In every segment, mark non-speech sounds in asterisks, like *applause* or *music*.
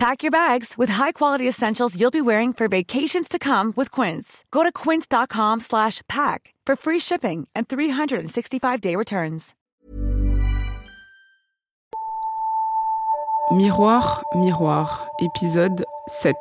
Pack your bags with high-quality essentials you'll be wearing for vacations to come with Quince. Go to quince.com slash pack for free shipping and 365-day returns. Miroir, miroir, épisode 7.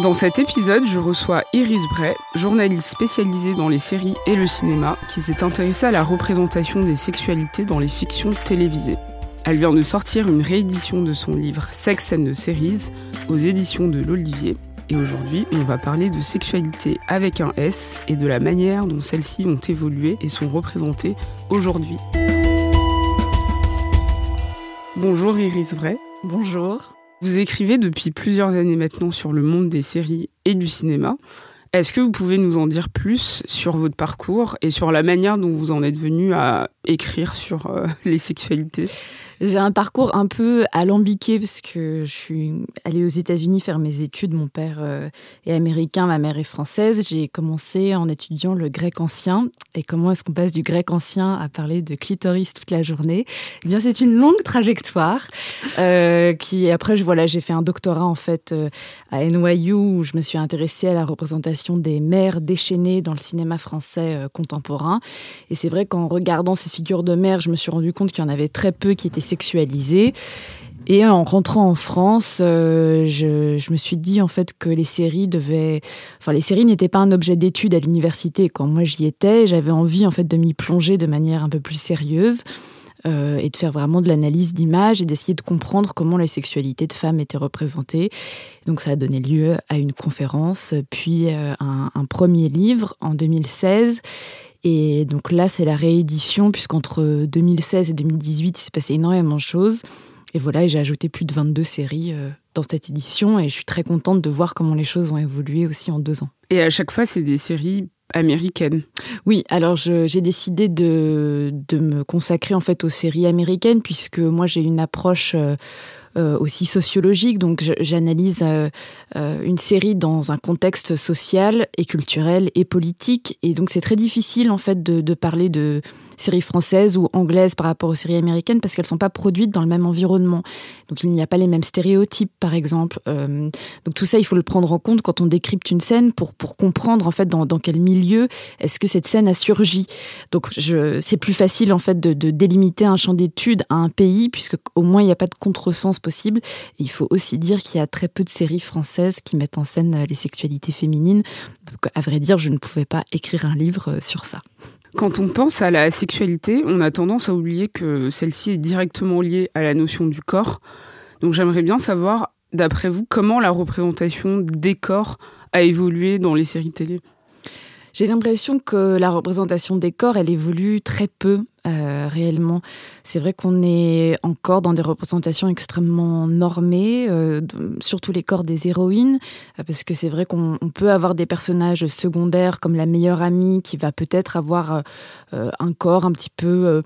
Dans cet épisode, je reçois Iris Bray, journaliste spécialisée dans les séries et le cinéma, qui s'est intéressée à la représentation des sexualités dans les fictions télévisées. Elle vient de sortir une réédition de son livre Sex and the Series aux éditions de l'Olivier. Et aujourd'hui, on va parler de sexualité avec un S et de la manière dont celles-ci ont évolué et sont représentées aujourd'hui. Bonjour Iris Bray. Bonjour. Vous écrivez depuis plusieurs années maintenant sur le monde des séries et du cinéma. Est-ce que vous pouvez nous en dire plus sur votre parcours et sur la manière dont vous en êtes venu à écrire sur euh, *laughs* les sexualités j'ai un parcours un peu alambiqué parce que je suis allée aux États-Unis faire mes études. Mon père euh, est américain, ma mère est française. J'ai commencé en étudiant le grec ancien. Et comment est-ce qu'on passe du grec ancien à parler de clitoris toute la journée? Eh bien, c'est une longue trajectoire euh, qui, après, je, voilà, j'ai fait un doctorat en fait à NYU où je me suis intéressée à la représentation des mères déchaînées dans le cinéma français contemporain. Et c'est vrai qu'en regardant ces figures de mères, je me suis rendu compte qu'il y en avait très peu qui étaient sexualisée. Et en rentrant en France, euh, je, me suis dit en fait que les séries devaient, enfin les séries n'étaient pas un objet d'étude à l'université. Quand moi j'y étais, j'avais envie en fait de m'y plonger de manière un peu plus sérieuse. Euh, et de faire vraiment de l'analyse d'images et d'essayer de comprendre comment les sexualités de femmes étaient représentées. Donc ça a donné lieu à une conférence, puis euh, un, premier livre en 2016 et donc là, c'est la réédition, puisqu'entre 2016 et 2018, il s'est passé énormément de choses. Et voilà, j'ai ajouté plus de 22 séries euh, dans cette édition, et je suis très contente de voir comment les choses ont évolué aussi en deux ans. Et à chaque fois, c'est des séries américaines. Oui, alors j'ai décidé de, de, me consacrer en fait aux séries américaines, puisque moi j'ai une approche... Euh, euh, aussi sociologique. Donc j'analyse euh, euh, une série dans un contexte social et culturel et politique. Et donc c'est très difficile en fait de parler de séries françaises ou anglaises par rapport aux séries américaines parce qu'elles ne sont pas produites dans le même environnement. Donc il n'y a pas les mêmes stéréotypes, par exemple. Euh, donc tout ça, il faut le prendre en compte quand on décrypte une scène pour, pour comprendre en fait dans, quel milieu est-ce que cette scène a surgi. Donc c'est plus facile en fait de, délimiter un champ d'étude à un pays puisque au moins il n'y a pas de contresens possible. Il faut aussi dire qu'il y a très peu de séries françaises qui mettent en scène euh, les sexualités féminines. Donc à vrai dire, je ne pouvais pas écrire un livre euh, sur ça. Quand on pense à la sexualité, on a tendance à oublier que celle-ci est directement liée à la notion du corps. Donc j'aimerais bien savoir, d'après vous, comment la représentation des corps a évolué dans les séries télé? J'ai l'impression que la représentation des corps, elle évolue très peu euh, réellement. C'est vrai qu'on est encore dans des représentations extrêmement normées, euh, surtout les corps des héroïnes, euh, parce que c'est vrai qu'on peut avoir des personnages secondaires comme la meilleure amie qui va peut-être avoir un corps un petit peu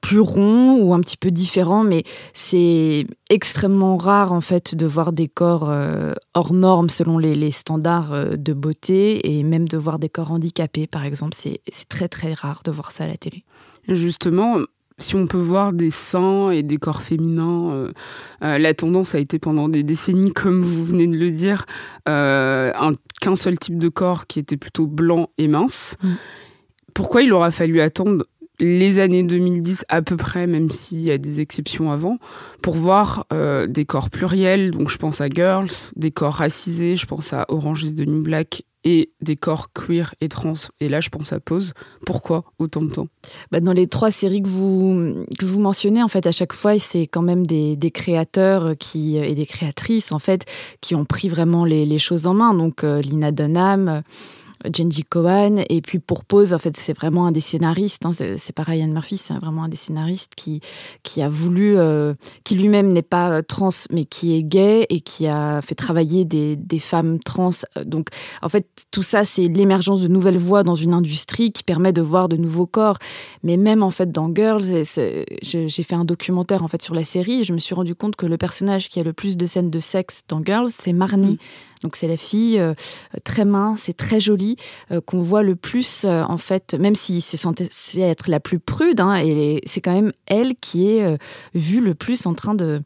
plus rond ou un petit peu différent, mais c'est extrêmement rare en fait de voir des corps euh, hors normes selon les, standards euh, de beauté et même de voir des corps handicapés par exemple. C'est très très rare de voir ça à la télé. Justement, si on peut voir des seins et des corps féminins, euh, la tendance a été pendant des décennies, *laughs* comme vous venez de le dire, qu'un seul type de corps qui était plutôt blanc et mince. Mm. Pourquoi il aura fallu attendre les années 2010 à peu près, même s'il y a des exceptions avant, pour voir euh, des corps pluriels, donc je pense à Girls, des corps racisés, je pense à Orange is the New Black et des corps queer et trans. Et là, je pense à Pause. Pourquoi autant de temps? Bah Dans les trois séries que vous, que vous mentionnez, en fait, à chaque fois, c'est quand même des, créateurs qui, et des créatrices, en fait, qui ont pris vraiment les, les choses en main. Donc, euh, Lina Dunham, Jenji Cohen. Et puis pour Pose, en fait, c'est vraiment un des scénaristes. Hein, c'est pas Ryan Murphy, c'est vraiment un des scénaristes qui, qui a voulu, euh, qui lui-même n'est pas trans, mais qui est gay et qui a fait travailler des, des femmes trans. Donc, en fait, tout ça, c'est l'émergence de nouvelles voix dans une industrie qui permet de voir de nouveaux corps. Mais même, en fait, dans Girls, j'ai fait un documentaire, en fait, sur la série et je me suis rendu compte que le personnage qui a le plus de scènes de sexe dans Girls, c'est Marnie. Mm. Donc c'est la fille euh, très mince et très jolie euh, qu'on voit le plus euh, en fait, même si c'est censé être la plus prude, hein, et c'est quand même elle qui est vue le plus en train de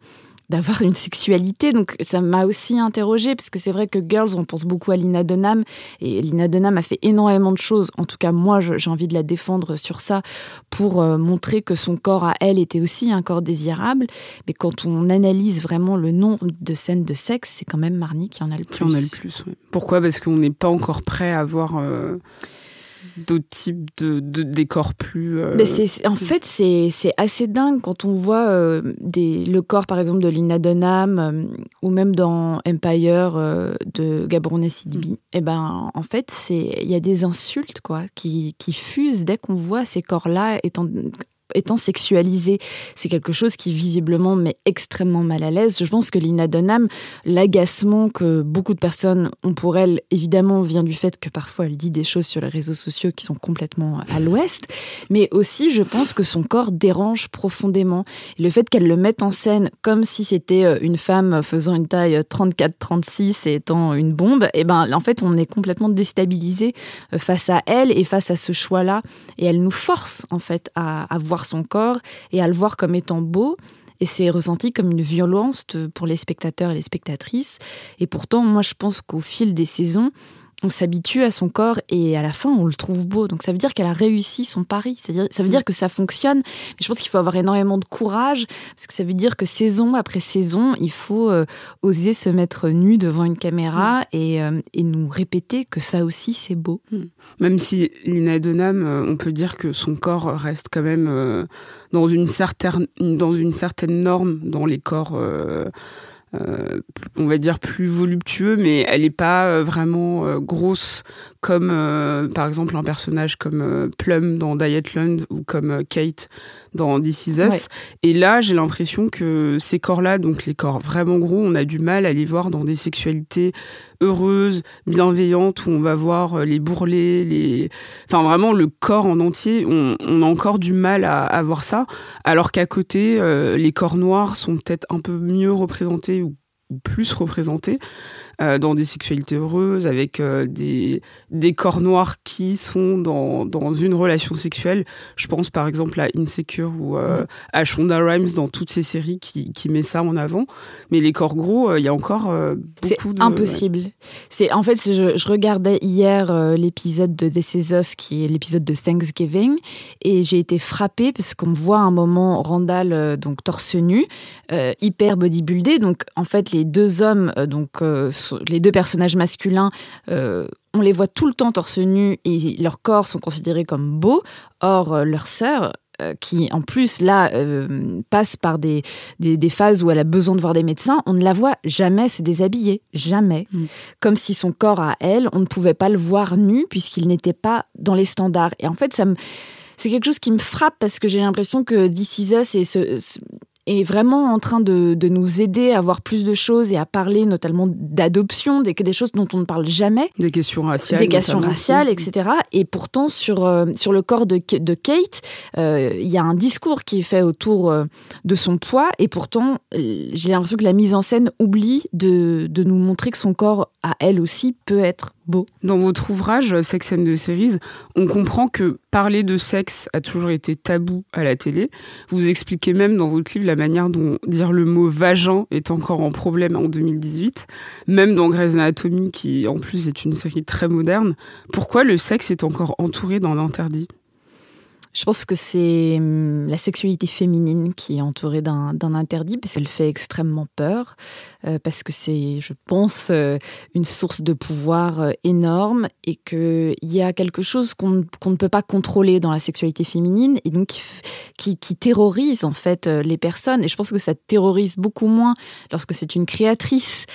d'avoir une sexualité. Donc ça m'a aussi interrogée, parce que c'est vrai que Girls, on pense beaucoup à Lina Dunham, et Lina Dunham a fait énormément de choses. En tout cas, moi, j'ai envie de la défendre sur ça, pour euh, montrer que son corps à elle était aussi un corps désirable. Mais quand on analyse vraiment le nombre de scènes de sexe, c'est quand même Marnie qui en a le plus. Qui en a le plus, Pourquoi? Parce qu'on n'est pas encore prêt à voir... Euh, d'autres types de, décors plus. Euh, en fait, c'est assez dingue quand on voit euh, des, le corps, par exemple, de Lina Dunham euh, ou même dans Empire de Gabron Sidbi. Mm. Et eh ben, en fait, il y a des insultes quoi, qui, qui fusent dès qu'on voit ces corps-là étant étant sexualisé, c'est quelque chose qui visiblement met extrêmement mal à l'aise. Je pense que Lina Dunham, l'agacement que beaucoup de personnes ont pour elle, évidemment, vient du fait que parfois elle dit des choses sur les réseaux sociaux qui sont complètement à l'ouest, mais aussi je pense que son corps dérange profondément. le fait qu'elle le mette en scène comme si c'était euh, une femme faisant une taille 34-36 et étant une bombe, et eh ben en fait on est complètement déstabilisé euh, face à elle et face à ce choix-là, et elle nous force en fait à, à voir son corps et à le voir comme étant beau. Et c'est ressenti comme une violence pour les spectateurs et les spectatrices. Et pourtant, moi, je pense qu'au fil des saisons, on s'habitue à son corps et à la fin on le trouve beau. Donc ça veut dire qu'elle a réussi son pari. C'est-à-dire, ça veut dire mm. que ça fonctionne. Mais je pense qu'il faut avoir énormément de courage parce que ça veut dire que saison après saison, il faut euh, oser se mettre nu devant une caméra mm. euh, et, nous répéter que ça aussi c'est beau. Mm. Même si Lina Dunham, euh, on peut dire que son corps reste quand même dans une certaine dans une certaine norme dans les corps. Euh, on va dire plus voluptueux, mais elle n'est pas euh, vraiment euh, grosse comme par exemple un personnage comme Plum dans Dietland ou comme Kate dans This Is Us. Et là, j'ai l'impression que ces corps-là, donc les corps vraiment gros, on a du mal à les voir dans des sexualités heureuses, bienveillantes, où on va voir les bourrelets, les... Enfin, vraiment, le corps en entier, on, a encore du mal à, à voir ça. Alors qu'à côté, les corps noirs sont peut-être un peu mieux représentés ou plus représentés euh, dans des sexualités heureuses, avec euh, des, des corps noirs qui sont dans, dans une relation sexuelle. Je pense par exemple à Insecure ou euh, à Shonda Rhimes dans toutes ces séries qui, qui met ça en avant. Mais les corps gros, il y a encore beaucoup de... C'est impossible. C'est En fait, je, je regardais hier l'épisode de This Is Us, qui est l'épisode de Thanksgiving, et j'ai été frappée parce qu'on voit un moment Randall, donc torse nu, hyper bodybuildé. Donc en fait, les deux hommes donc les deux personnages masculins, euh, on les voit tout le temps torse nu et leurs corps sont considérés comme beaux. Or, euh, leur sœur, euh, qui en plus là passe par des, des, phases où elle a besoin de voir des médecins, on ne la voit jamais se déshabiller, jamais. Mm. Comme si son corps à elle, on ne pouvait pas le voir nu puisqu'il n'était pas dans les standards. Et en fait, ça me... C'est quelque chose qui me frappe parce que j'ai l'impression que This Is Us et ce, est vraiment en train de, de, nous aider à voir plus de choses et à parler notamment d'adoption, des, des choses dont on ne parle jamais. Des questions raciales. Des questions raciales, etc. Et pourtant, sur, euh, sur le corps de, de Kate, euh, il y a un discours qui est fait autour euh, de son poids. Et pourtant, j'ai l'impression que la mise en scène oublie de, de nous montrer que son corps, à elle aussi, peut être Dans votre ouvrage Sex and the Series, on comprend que parler de sexe a toujours été tabou à la télé. Vous expliquez même dans votre livre la manière dont dire le mot vagin est encore en problème en 2018, même dans Grey's Anatomy qui en plus est une série très moderne. Pourquoi le sexe est encore entouré d'un interdit? Je pense que c'est hum, la sexualité féminine qui est entourée d'un interdit, parce qu'elle fait extrêmement peur, euh, parce que c'est, je pense, euh, une source de pouvoir euh, énorme et qu'il y a quelque chose qu'on ne peut pas contrôler dans la sexualité féminine et donc qui, qui, terrorise en fait les personnes. Et je pense que ça terrorise beaucoup moins lorsque c'est une créatrice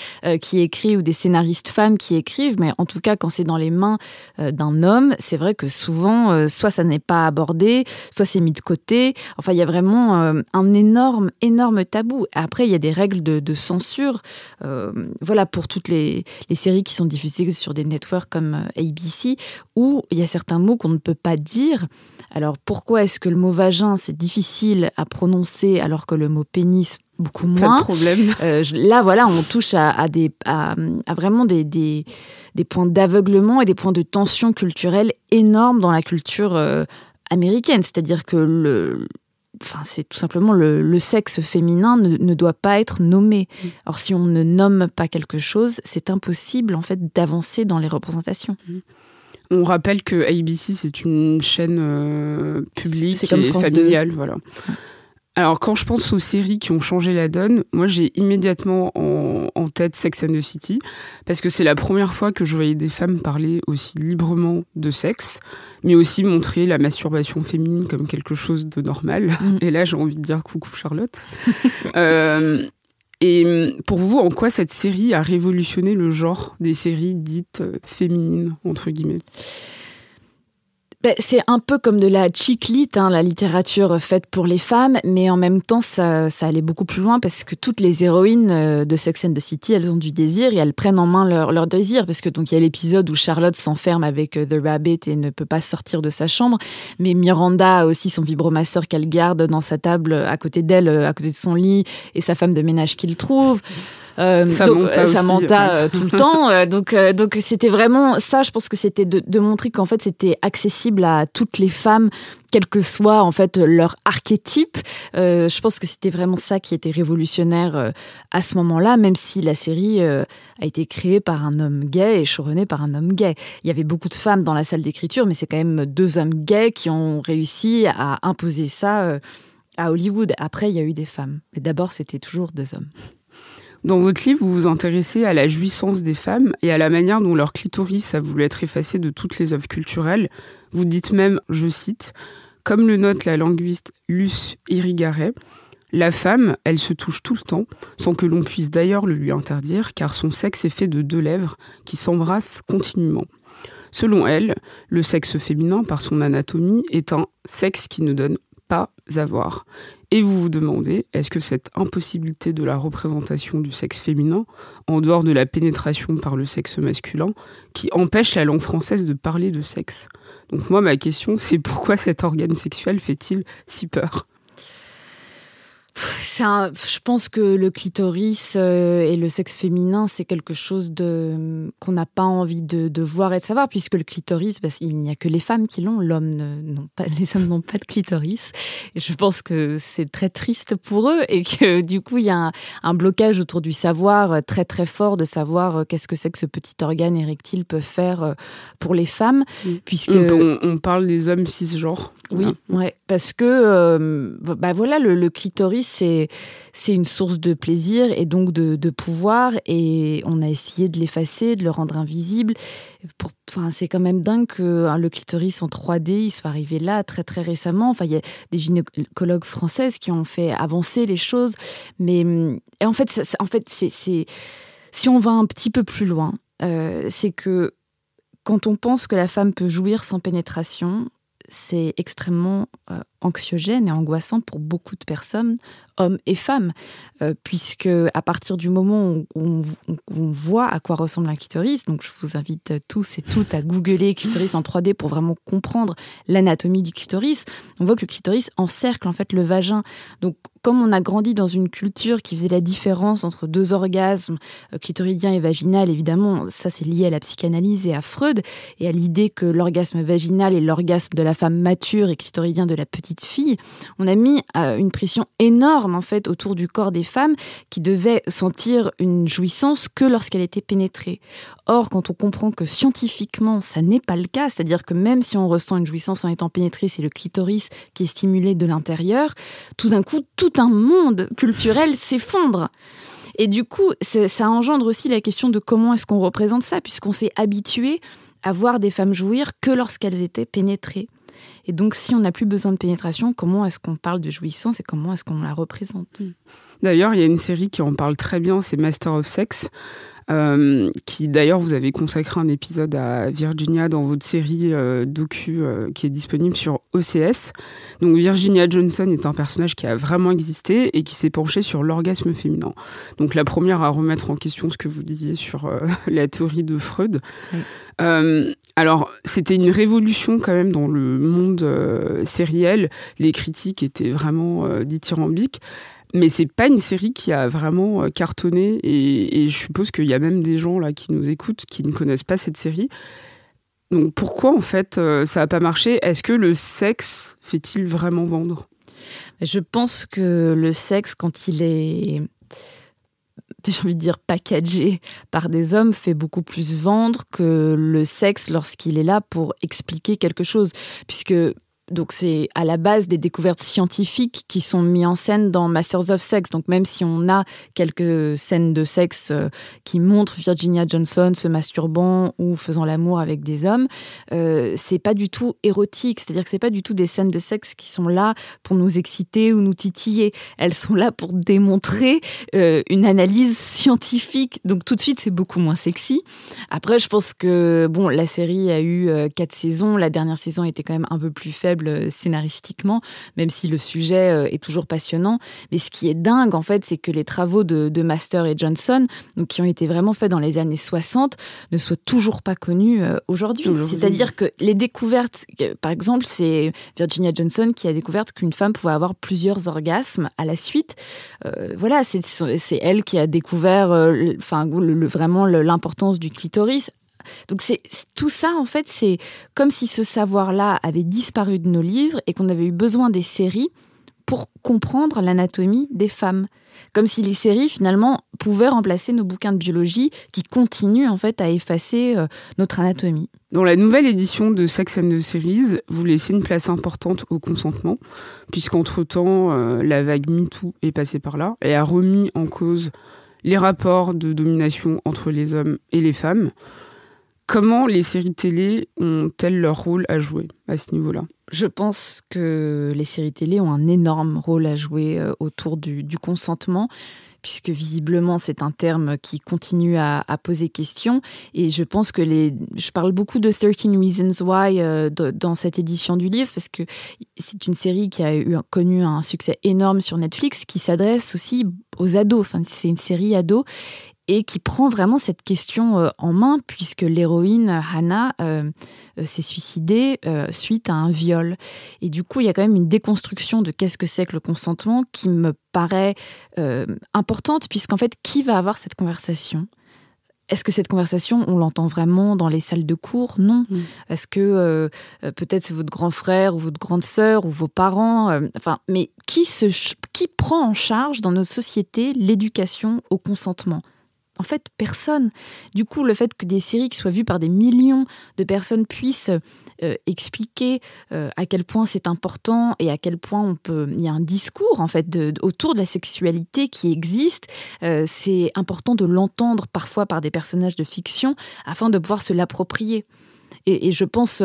qui écrit ou des scénaristes femmes qui écrivent, mais en tout cas quand c'est dans les mains d'un homme, c'est vrai que souvent, soit ça n'est pas abordé, soit c'est mis de côté. Enfin, il y a vraiment euh, un énorme, énorme tabou. Après, il y a des règles de, censure. Euh, voilà, pour toutes les, séries qui sont diffusées sur des networks comme euh, ABC, où il y a certains mots qu'on ne peut pas dire. Alors, pourquoi est-ce que le mot vagin, c'est difficile à prononcer alors que le mot pénis beaucoup moins? problème. là, voilà, on touche à, des, à, vraiment des, des, points d'aveuglement et des points de tension culturelle énormes dans la culture américaine, c'est-à-dire que le, enfin, c'est tout simplement le, sexe féminin ne, doit pas être nommé. Or, mm. si on ne nomme pas quelque chose, c'est impossible en fait d'avancer dans les représentations. Mm. On rappelle que ABC c'est une chaîne euh, publique et familiale, voilà. Alors, quand je pense aux séries qui ont changé la donne, moi j'ai immédiatement en, tête Sex and the City, parce que c'est la première fois que je voyais des femmes parler aussi librement de sexe, mais aussi montrer la masturbation féminine comme quelque chose de normal. Mm. Et là, j'ai envie de dire coucou Charlotte. *laughs* Euh, et pour vous, en quoi cette série a révolutionné le genre des séries dites euh, féminines, entre guillemets? Ben, c'est un peu comme de la chick lit, hein, la littérature faite pour les femmes, mais en même temps, ça, ça, allait beaucoup plus loin parce que toutes les héroïnes euh, de Sex and the City, elles ont du désir et elles prennent en main leur, leur désir. Parce que donc il y a l'épisode où Charlotte s'enferme avec euh, The Rabbit et ne peut pas sortir de sa chambre, mais Miranda a aussi son vibromasseur qu'elle garde dans sa table à côté d'elle, à côté de son lit, et sa femme de ménage qu'il trouve. Euh, Samantha, donc, euh, tout le temps. Euh, donc, donc c'était vraiment ça. Je pense que c'était de, montrer qu'en fait c'était accessible à toutes les femmes, quel que soit en fait leur archétype. je pense que c'était vraiment ça qui était révolutionnaire à ce moment-là, même si la série a été créée par un homme gay et chouronnée par un homme gay. Il y avait beaucoup de femmes dans la salle d'écriture, mais c'est quand même deux hommes gays qui ont réussi à imposer ça à Hollywood. Après, il y a eu des femmes, mais d'abord c'était toujours deux hommes. Dans votre livre, vous vous intéressez à la jouissance des femmes et à la manière dont leur clitoris a voulu être effacé de toutes les œuvres culturelles. Vous dites même, je cite, comme le note la linguiste Luce Irigaray, la femme, elle se touche tout le temps, sans que l'on puisse d'ailleurs le lui interdire, car son sexe est fait de deux lèvres qui s'embrassent continuellement. Selon elle, le sexe féminin, par son anatomie, est un sexe qui ne donne pas à voir. Et vous vous demandez, est-ce que cette impossibilité de la représentation du sexe féminin, en dehors de la pénétration par le sexe masculin, qui empêche la langue française de parler de sexe? Donc moi, ma question, c'est pourquoi cet organe sexuel fait-il si peur? Je pense que le clitoris euh, et le sexe féminin, c'est quelque chose de qu'on n'a pas envie de, voir et de savoir, puisque le clitoris, parce il n'y a que les femmes qui l'ont, l'homme pas, *laughs* les hommes n'ont pas de clitoris. Et je pense que c'est très triste pour eux et que du coup, il y a un, blocage autour du savoir très très fort de savoir euh, qu'est-ce que c'est que ce petit organe érectile peut faire euh, pour les femmes, puisque on, parle des hommes cisgenres. Oui, ouais, parce que bah voilà, le, le clitoris c'est c'est une source de plaisir et donc de, pouvoir. Et on a essayé de l'effacer, de le rendre invisible. Pour, enfin, c'est quand même dingue que hein, le clitoris en 3D, il soit arrivé là très très récemment. Enfin, il y a des gynécologues françaises qui ont fait avancer les choses. Mais et en fait, en fait, c'est si on va un petit peu plus loin, euh, c'est que quand on pense que la femme peut jouir sans pénétration, c'est extrêmement euh, anxiogène et angoissant pour beaucoup de personnes, hommes et femmes, euh, puisque à partir du moment où on, voit à quoi ressemble un clitoris, donc je vous invite tous et toutes à googler clitoris en 3D pour vraiment comprendre l'anatomie du clitoris, on voit que le clitoris encercle en fait le vagin. Donc comme on a grandi dans une culture qui faisait la différence entre deux orgasmes, euh, clitoridien et vaginal, évidemment, ça c'est lié à la psychanalyse et à Freud, et à l'idée que l'orgasme vaginal est l'orgasme de la femme mature et clitoridien de la petite petites filles, on a mis euh, une pression énorme en fait autour du corps des femmes qui devaient sentir une jouissance que lorsqu'elle était pénétrée. Or, quand on comprend que scientifiquement ça n'est pas le cas, c'est-à-dire que même si on ressent une jouissance en étant pénétré, c'est le clitoris qui est stimulé de l'intérieur, tout d'un coup, tout un monde culturel *laughs* s'effondre. Et du coup, ça engendre aussi la question de comment est-ce qu'on représente ça, puisqu'on s'est habitué à voir des femmes jouir que lorsqu'elles étaient pénétrées. Et donc, si on n'a plus besoin de pénétration, comment est-ce qu'on parle de jouissance et comment est-ce qu'on la représente? D'ailleurs, il y a une série qui en parle très bien, c'est Master of Sex, euh, qui d'ailleurs vous avez consacré un épisode à Virginia dans votre série euh, docu euh, qui est disponible sur OCS. Donc Virginia Johnson est un personnage qui a vraiment existé et qui s'est penché sur l'orgasme féminin. Donc la première à remettre en question ce que vous disiez sur *laughs* la théorie de Freud. alors c'était une révolution quand même dans le monde sériel. Les critiques étaient vraiment dithyrambiques. Mais c'est pas une série qui a vraiment euh, cartonné et, je suppose qu'il y a même des gens là qui nous écoutent qui ne connaissent pas cette série. Donc pourquoi en fait euh, ça n'a pas marché? Est-ce que le sexe fait-il vraiment vendre? Je pense que le sexe quand il est *laughs* j'ai envie de dire packagé par des hommes fait beaucoup plus vendre que le sexe lorsqu'il est là pour expliquer quelque chose. Puisque donc c'est à la base des découvertes scientifiques qui sont mises en scène dans Masters of Sex. Donc même si on a quelques scènes de sexe euh, qui montrent Virginia Johnson se masturbant ou faisant l'amour avec des hommes, euh, c'est pas du tout érotique. C'est-à-dire que c'est pas du tout des scènes de sexe qui sont là pour nous exciter ou nous titiller. Elles sont là pour démontrer euh, une analyse scientifique. Donc tout de suite c'est beaucoup moins sexy. Après je pense que bon la série a eu quatre saisons. La dernière saison était quand même un peu plus faible euh, scénaristiquement, même si le sujet euh, est toujours passionnant. Mais ce qui est dingue, en fait, c'est que les travaux de, Master et Johnson, donc, qui ont été vraiment faits dans les années 60, ne soient toujours pas connus euh, aujourd'hui. C'est-à-dire que les découvertes, par exemple, c'est Virginia Johnson qui a découvert qu'une femme pouvait avoir plusieurs orgasmes à la suite. voilà, c'est elle qui a découvert enfin, vraiment l'importance du clitoris donc c'est tout ça en fait, c'est comme si ce savoir-là avait disparu de nos livres et qu'on avait eu besoin des séries pour comprendre l'anatomie des femmes. Comme si les séries finalement pouvaient remplacer nos bouquins de biologie qui continuent en fait à effacer euh, notre anatomie. Dans la nouvelle édition de Sex and the Series, vous laissez une place importante au consentement, puisqu'entre-temps, euh, la vague MeToo est passée par là et a remis en cause les rapports de domination entre les hommes et les femmes. Comment les séries télé ont-elles leur rôle à jouer à ce niveau-là? Je pense que les séries télé ont un énorme rôle à jouer euh, autour du, consentement puisque visiblement c'est un terme qui continue à, poser question. Et je pense que les, je parle beaucoup de 13 Reasons Why euh, dans cette édition du livre, parce que c'est une série qui a eu, connu un succès énorme sur Netflix, qui s'adresse aussi aux ados. Enfin, c'est une série ado et qui prend vraiment cette question euh, en main puisque l'héroïne Hannah euh, euh, s'est suicidée suite à un viol. Et du coup, il y a quand même une déconstruction de qu'est-ce que c'est que le consentement qui me paraît importante puisqu'en fait, qui va avoir cette conversation? Est-ce que cette conversation, on l'entend vraiment dans les salles de cours? Non. Mm. Est-ce que peut-être c'est votre grand frère ou votre grande sœur ou vos parents Enfin, mais qui se, qui prend en charge dans notre société l'éducation au consentement? En fait, personne. Du coup, le fait que des séries qui soient vues par des millions de personnes puissent euh, expliquer euh, à quel point c'est important et à quel point on peut. Il y a un discours en fait autour de la sexualité qui existe. Euh, c'est important de l'entendre parfois par des personnages de fiction afin de pouvoir se l'approprier. Et, je pense,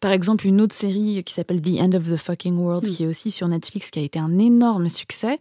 par exemple, une autre série qui s'appelle The End of the Fucking World, qui est aussi sur Netflix, qui a été un énorme succès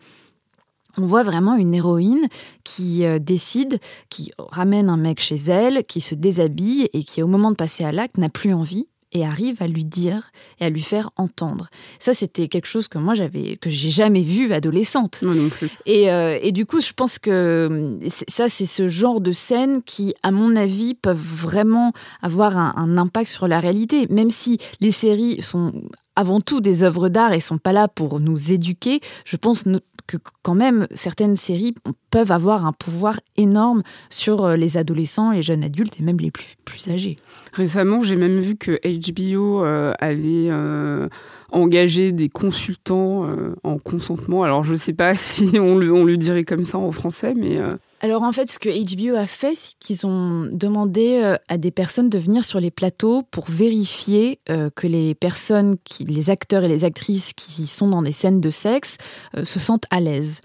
on voit vraiment une héroïne qui euh, décide, qui ramène un mec chez elle, qui se déshabille et qui, au moment de passer à l'acte, n'a plus envie et arrive à lui dire et à lui faire entendre. Ça, c'était quelque chose que moi j'avais que j'ai jamais vu adolescente. Moi non plus. Et, euh, et, du coup, je pense que ça, c'est ce genre de scènes qui, à mon avis, peuvent vraiment avoir un, un impact sur la réalité. Même si les séries sont avant tout des œuvres d'art et sont pas là pour nous éduquer, je pense que quand même certaines séries peuvent avoir un pouvoir énorme sur euh, les adolescents, les jeunes adultes et même les plus, plus âgés. Récemment, j'ai même vu que HBO euh, avait euh, engager des consultants en consentement. Alors je ne sais pas *laughs* si on le, dirait comme ça en français, mais... Alors en fait, ce que HBO a fait, c'est qu'ils ont demandé à des personnes de venir sur les plateaux pour vérifier que les personnes, les acteurs et les actrices qui sont dans des scènes de sexe se sentent à l'aise.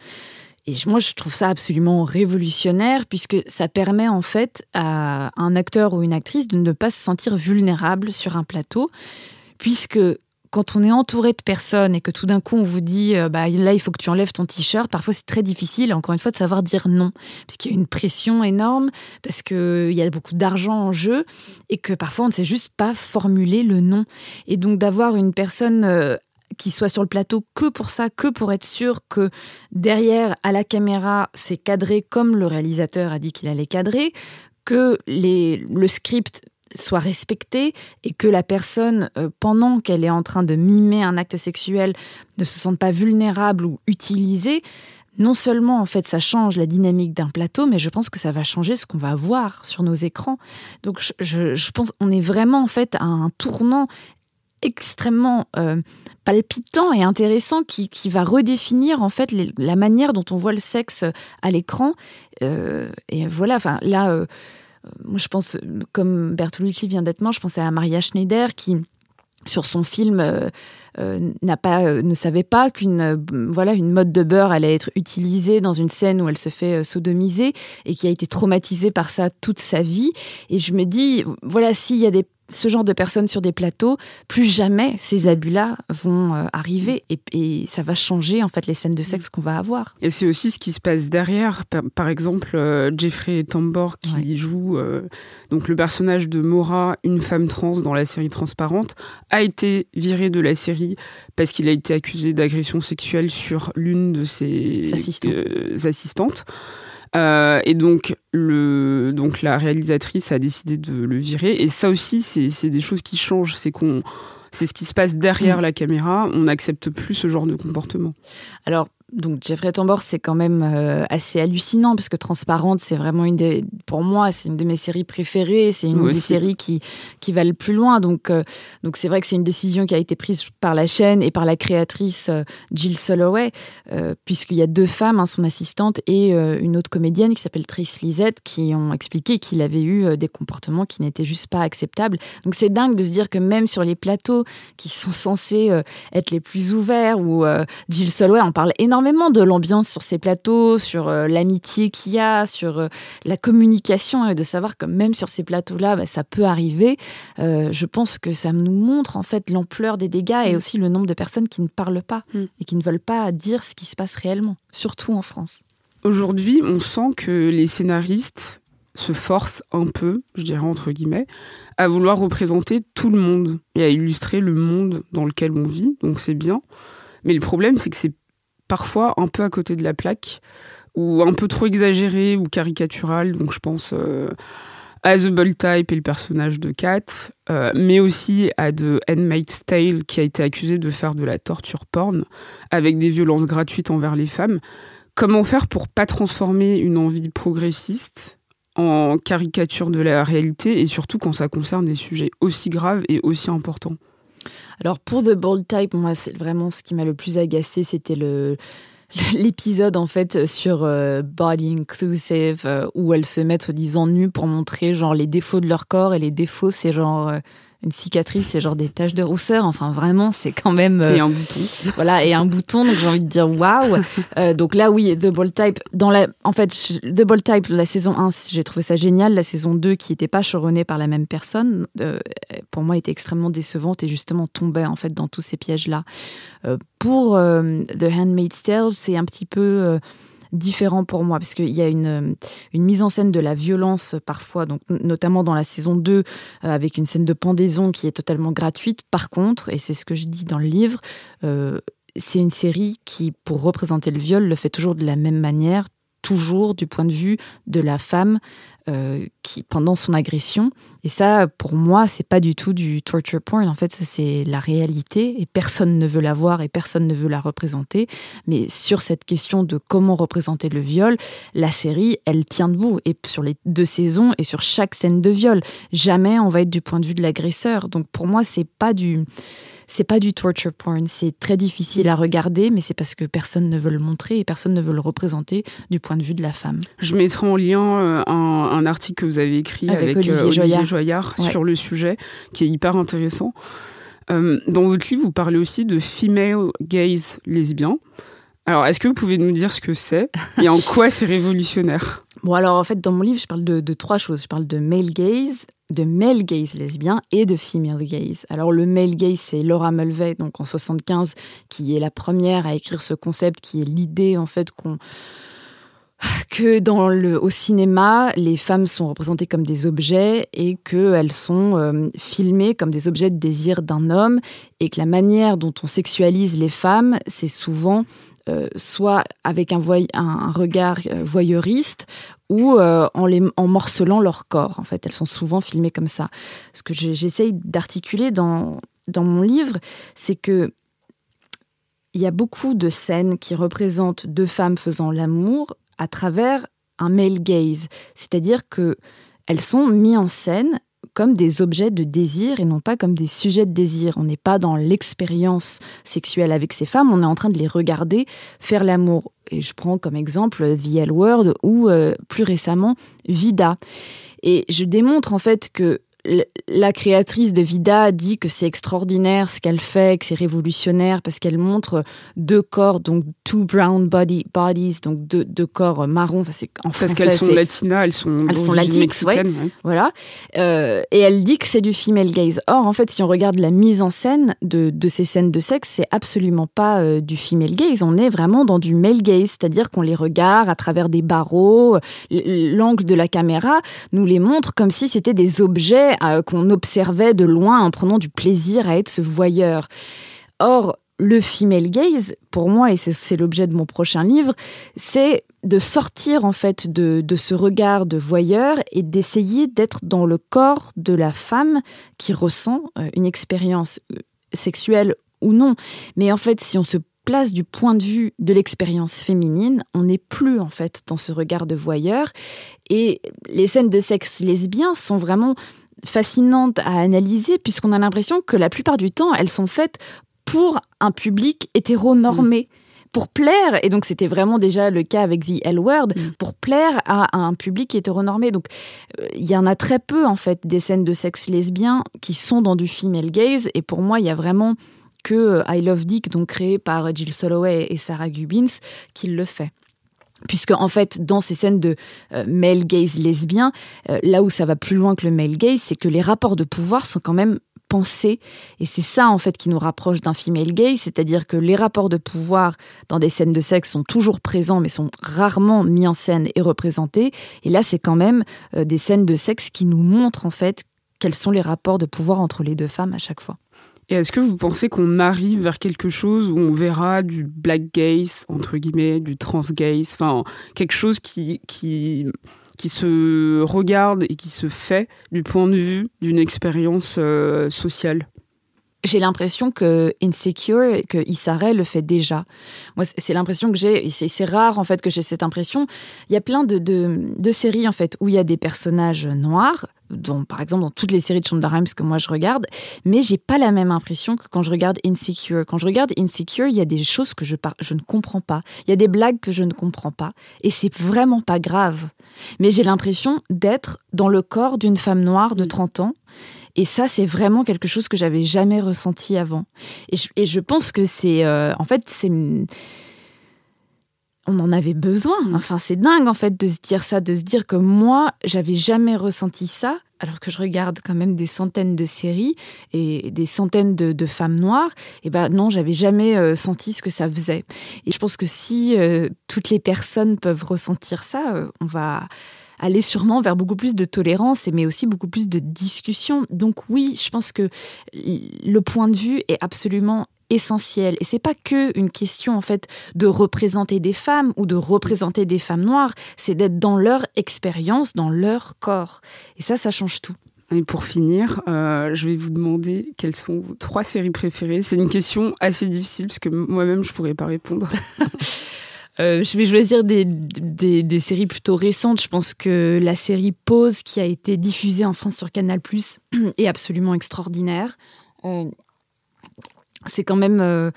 Et moi, je trouve ça absolument révolutionnaire puisque ça permet en fait à un acteur ou une actrice de ne pas se sentir vulnérable sur un plateau, puisque quand on est entouré de personnes et que tout d'un coup on vous dit euh, bah, là il faut que tu enlèves ton t-shirt, parfois c'est très difficile encore une fois de savoir dire non parce qu'il y a une pression énorme, parce qu'il y a beaucoup d'argent en jeu et que parfois on ne sait juste pas formuler le non. Et donc d'avoir une personne euh, qui soit sur le plateau que pour ça, que pour être sûr que derrière, à la caméra, c'est cadré comme le réalisateur a dit qu'il allait cadrer, que les, le script soit respecté et que la personne, euh, pendant qu'elle est en train de mimer un acte sexuel, ne se sente pas vulnérable ou utilisée, non seulement en fait ça change la dynamique d'un plateau, mais je pense que ça va changer ce qu'on va voir sur nos écrans. Donc je, je pense on est vraiment en fait à un tournant extrêmement euh, palpitant et intéressant qui, qui, va redéfinir en fait la manière dont on voit le sexe à l'écran. Euh, et voilà, enfin là, moi je pense, comme Bertolucci vient d'être mort, je pensais à Maria Schneider qui sur son film n'a pas ne savait pas qu'une voilà une mode de beurre allait être utilisée dans une scène où elle se fait sodomiser et qui a été traumatisée par ça toute sa vie. Et je me dis voilà s'il y a des ce genre de personnes sur des plateaux, plus jamais ces abus-là vont euh, arriver et, ça va changer en fait les scènes de sexe qu'on va avoir. Et c'est aussi ce qui se passe derrière. Par, exemple, euh, Jeffrey Tambor qui joue euh, donc le personnage de Mora, une femme trans dans la série Transparente, a été viré de la série parce qu'il a été accusé d'agression sexuelle sur l'une de ses assistantes. Euh, et donc, le, donc la réalisatrice a décidé de le virer. Et ça aussi, c'est des choses qui changent. C'est qu'on c'est ce qui se passe derrière mm. la caméra. On n'accepte plus ce genre de comportement. Alors, donc Jeffrey Tambor, c'est quand même euh, assez hallucinant parce que Transparente, c'est vraiment une des, pour moi, c'est une de mes séries préférées. C'est une des séries qui qui va le plus loin. Donc euh, donc c'est vrai que c'est une décision qui a été prise par la chaîne et par la créatrice euh, Jill Soloway, puisqu'il y a deux femmes, hein, son assistante et une autre comédienne qui s'appelle Trish Lisette, qui ont expliqué qu'il avait eu des comportements qui n'étaient juste pas acceptables. Donc c'est dingue de se dire que même sur les plateaux qui sont censés être les plus ouverts, où Jill Soloway en parle énormément énormément de l'ambiance sur ces plateaux, sur euh, l'amitié qu'il y a, sur euh, la communication et de savoir que même sur ces plateaux-là, bah, ça peut arriver. Euh, je pense que ça nous montre en fait l'ampleur des dégâts et mm. aussi le nombre de personnes qui ne parlent pas mm. et qui ne veulent pas dire ce qui se passe réellement, surtout en France. Aujourd'hui, on sent que les scénaristes se forcent un peu, je dirais entre guillemets, à vouloir représenter tout le monde et à illustrer le monde dans lequel on vit. Donc c'est bien. Mais le problème, c'est que c'est parfois un peu à côté de la plaque, ou un peu trop exagéré ou caricatural. Donc je pense euh, à The Bold Type et le personnage de Kat, euh, mais aussi à The Handmaid's Tale qui a été accusé de faire de la torture porn avec des violences gratuites envers les femmes. Comment faire pour pas transformer une envie progressiste en caricature de la réalité et surtout quand ça concerne des sujets aussi graves et aussi importants? Alors pour The Bold Type, moi, c'est vraiment ce qui m'a le plus agacé, c'était *laughs* l'épisode en fait sur euh, body inclusive euh, où elles se mettent disant nues pour montrer genre les défauts de leur corps et les défauts c'est genre euh, une cicatrice, c'est genre des taches de rousseur. Enfin, vraiment, c'est quand même. et un bouton. Voilà, et un bouton. Donc, j'ai envie de dire waouh. donc là, oui, The Ball Type. Dans la, en fait, The Ball Type, la saison 1, j'ai trouvé ça génial. La saison 2, qui n'était pas choronnée par la même personne, pour moi, était extrêmement décevante et justement tombait en fait dans tous ces pièges-là. pour The Handmaid's Tale, c'est un petit peu différent pour moi, parce qu'il y a une, une mise en scène de la violence parfois, donc notamment dans la saison 2, euh, avec une scène de pendaison qui est totalement gratuite. Par contre, et c'est ce que je dis dans le livre, euh, c'est une série qui, pour représenter le viol, le fait toujours de la même manière, toujours du point de vue de la femme euh, qui pendant son agression. Et ça pour moi c'est pas du tout du torture porn. En fait ça c'est la réalité et personne ne veut la voir et personne ne veut la représenter. Mais sur cette question de comment représenter le viol la série elle tient debout et sur les deux saisons et sur chaque scène de viol. Jamais on va être du point de vue de l'agresseur. Donc pour moi c'est pas du c'est pas du torture porn. C'est très difficile à regarder, mais c'est parce que personne ne veut le montrer et personne ne veut le représenter du point de vue de la femme. Je mettrai en lien euh, un, article que vous avez écrit avec, Olivier, Joyard, sur le sujet, qui est hyper intéressant. dans votre livre, vous parlez aussi de female gaze lesbien. Alors, est-ce que vous pouvez nous dire ce que c'est et en *laughs* quoi c'est révolutionnaire? Bon, alors en fait, dans mon livre, je parle de, trois choses. Je parle de male gaze, de male gaze lesbien et de female gaze. Alors le male gaze, c'est Laura Mulvey, donc en 75, qui est la première à écrire ce concept, qui est l'idée en fait qu'on que dans le, au cinéma, les femmes sont représentées comme des objets et qu'elles sont euh, filmées comme des objets de désir d'un homme et que la manière dont on sexualise les femmes, c'est souvent euh, soit avec un, regard euh, voyeuriste ou euh, en, morcelant leur corps. En fait, elles sont souvent filmées comme ça. Ce que j'essaye d'articuler dans, dans mon livre, c'est que il y a beaucoup de scènes qui représentent deux femmes faisant l'amour à travers un male gaze, c'est-à-dire que elles sont mises en scène comme des objets de désir et non pas comme des sujets de désir. On n'est pas dans l'expérience sexuelle avec ces femmes, on est en train de les regarder faire l'amour. Et je prends comme exemple The L Word ou euh, plus récemment Vida. Et je démontre en fait que la créatrice de Vida dit que c'est extraordinaire ce qu'elle fait, que c'est révolutionnaire parce qu'elle montre deux corps, donc two brown body, bodies, donc deux, deux corps marrons. Enfin, c'est en parce qu'elles sont latinas, elles sont, elles sont. Voilà. Euh, et elle dit que c'est du female gaze. Or, en fait, si on regarde la mise en scène de, de ces scènes de sexe, c'est absolument pas euh, du female gaze. On est vraiment dans du male gaze, c'est-à-dire qu'on les regarde à travers des barreaux. L'angle de la caméra nous les montre comme si c'était des objets euh, qu'on observait de loin en prenant du plaisir à être ce voyeur. Or, le female gaze, pour moi, et c'est l'objet de mon prochain livre, c'est de sortir en fait de, ce regard de voyeur et d'essayer d'être dans le corps de la femme qui ressent euh, une expérience euh, sexuelle ou non. Mais en fait, si on se place du point de vue de l'expérience féminine, on n'est plus en fait dans ce regard de voyeur. Et les scènes de sexe lesbien sont vraiment fascinantes à analyser puisqu'on a l'impression que la plupart du temps, elles sont faites pour un public hétéronormé. Mm. Pour plaire, et donc c'était vraiment déjà le cas avec The L Word, mm. pour plaire à, un public hétéronormé. Donc euh, il y en a très peu en fait des scènes de sexe lesbien qui sont dans du female gaze, et pour moi il y a vraiment que euh, I Love Dick, donc créé par Jill Soloway et Sarah Gubbins, qui le fait puisque en fait dans ces scènes de euh, male gaze lesbien, euh, là où ça va plus loin que le male gaze, c'est que les rapports de pouvoir sont quand même pensés. Et c'est ça en fait qui nous rapproche d'un female gaze, c'est-à-dire que les rapports de pouvoir dans des scènes de sexe sont toujours présents mais sont rarement mis en scène et représentés. Et là c'est quand même euh, des scènes de sexe qui nous montrent en fait quels sont les rapports de pouvoir entre les deux femmes à chaque fois. Et est-ce que vous pensez qu'on arrive vers quelque chose où on verra du black gaze, entre guillemets, du trans gaze, enfin, quelque chose qui, qui, qui se regarde et qui se fait du point de vue d'une expérience euh, sociale? J'ai l'impression que Insecure, que Issa le fait déjà. Moi, c'est l'impression que j'ai, c'est rare en fait que j'ai cette impression. Il y a plein de, de, séries en fait où il y a des personnages noirs, par exemple dans toutes les séries de Shonda Rhimes que moi je regarde, mais j'ai pas la même impression que quand je regarde Insecure. Quand je regarde Insecure, il y a des choses que je, je ne comprends pas. Il y a des blagues que je ne comprends pas, et c'est vraiment pas grave. Mais j'ai l'impression d'être dans le corps d'une femme noire de 30 ans et ça, c'est vraiment quelque chose que j'avais jamais ressenti avant. Et je, pense que c'est, euh, en fait, c'est on en avait besoin. Enfin, c'est dingue en fait de se dire ça, de se dire que moi, j'avais jamais ressenti ça, alors que je regarde quand même des centaines de séries et des centaines de, femmes noires. Et ben non, j'avais jamais euh, senti ce que ça faisait. Et je pense que si euh, toutes les personnes peuvent ressentir ça, on va aller sûrement vers beaucoup plus de tolérance, mais aussi beaucoup plus de discussion. Donc oui, je pense que le point de vue est absolument essentiel. Et c'est pas que une question en fait de représenter des femmes ou de représenter des femmes noires, c'est d'être dans leur expérience, dans leur corps. Et ça, ça change tout. Et pour finir, euh, je vais vous demander quelles sont vos trois séries préférées. C'est une question assez difficile parce que moi-même je pourrais pas répondre. *laughs* Euh, je vais choisir des, des, séries plutôt récentes. Je pense que la série Pause, qui a été diffusée en France sur Canal+, *clears throat* est absolument extraordinaire. Euh, c'est quand même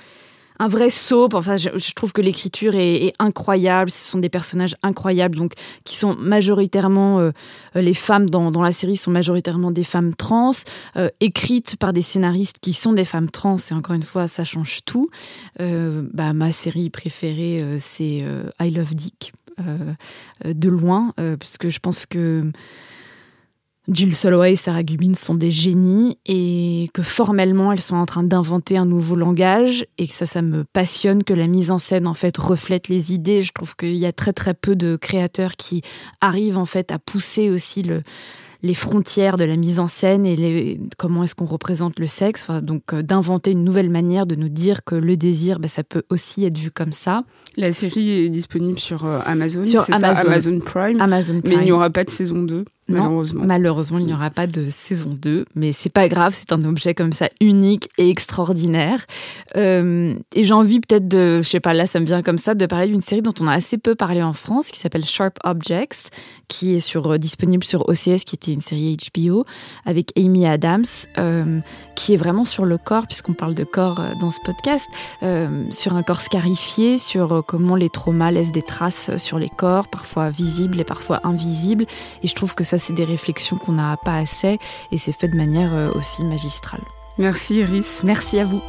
un vrai soap. Enfin, je, trouve que l'écriture est, incroyable. Ce sont des personnages incroyables, donc qui sont majoritairement euh, les femmes dans, la série sont majoritairement des femmes trans, euh, écrites par des scénaristes qui sont des femmes trans. Et encore une fois, ça change tout. Euh, bah, ma série préférée, c'est I Love Dick. de loin, parce que je pense que Jill Soloway et Sarah Gubin sont des génies et que formellement elles sont en train d'inventer un nouveau langage et que ça, ça me passionne que la mise en scène en fait reflète les idées. Je trouve qu'il y a très très peu de créateurs qui arrivent en fait à pousser aussi le, les frontières de la mise en scène et les, comment est-ce qu'on représente le sexe. donc euh, d'inventer une nouvelle manière de nous dire que le désir, ben, ça peut aussi être vu comme ça. La série est disponible sur euh, Amazon, sur Amazon. Amazon Prime, Amazon Prime. mais il n'y aura pas de saison 2 malheureusement. malheureusement, il n'y aura pas de saison 2, mais c'est pas grave, c'est un objet comme ça unique et extraordinaire. Euh, et j'ai envie peut-être de, je sais pas, là ça me vient comme ça, de parler d'une série dont on a assez peu parlé en France, qui s'appelle Sharp Objects, qui est sur, euh, disponible sur OCS, qui était une série HBO, avec Amy Adams, euh, qui est vraiment sur le corps, puisqu'on parle de corps dans ce podcast, sur un corps scarifié, sur comment les traumas laissent des traces sur les corps, parfois visibles et parfois invisibles. Et je trouve que ça, c'est des réflexions qu'on n'a pas assez et c'est fait de manière euh, aussi magistrale. Merci Iris. Merci à vous.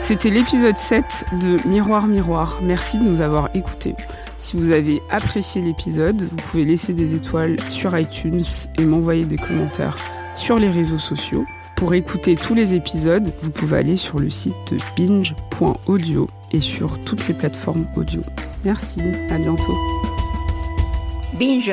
C'était l'épisode 7 de Miroir Miroir. Merci de nous avoir écoutés. Si vous avez apprécié l'épisode, vous pouvez laisser des étoiles sur iTunes et m'envoyer des commentaires sur les réseaux sociaux. Pour écouter tous les épisodes, vous pouvez aller sur le site de binge.audio et sur toutes les plateformes audio. Merci, à bientôt. Binge.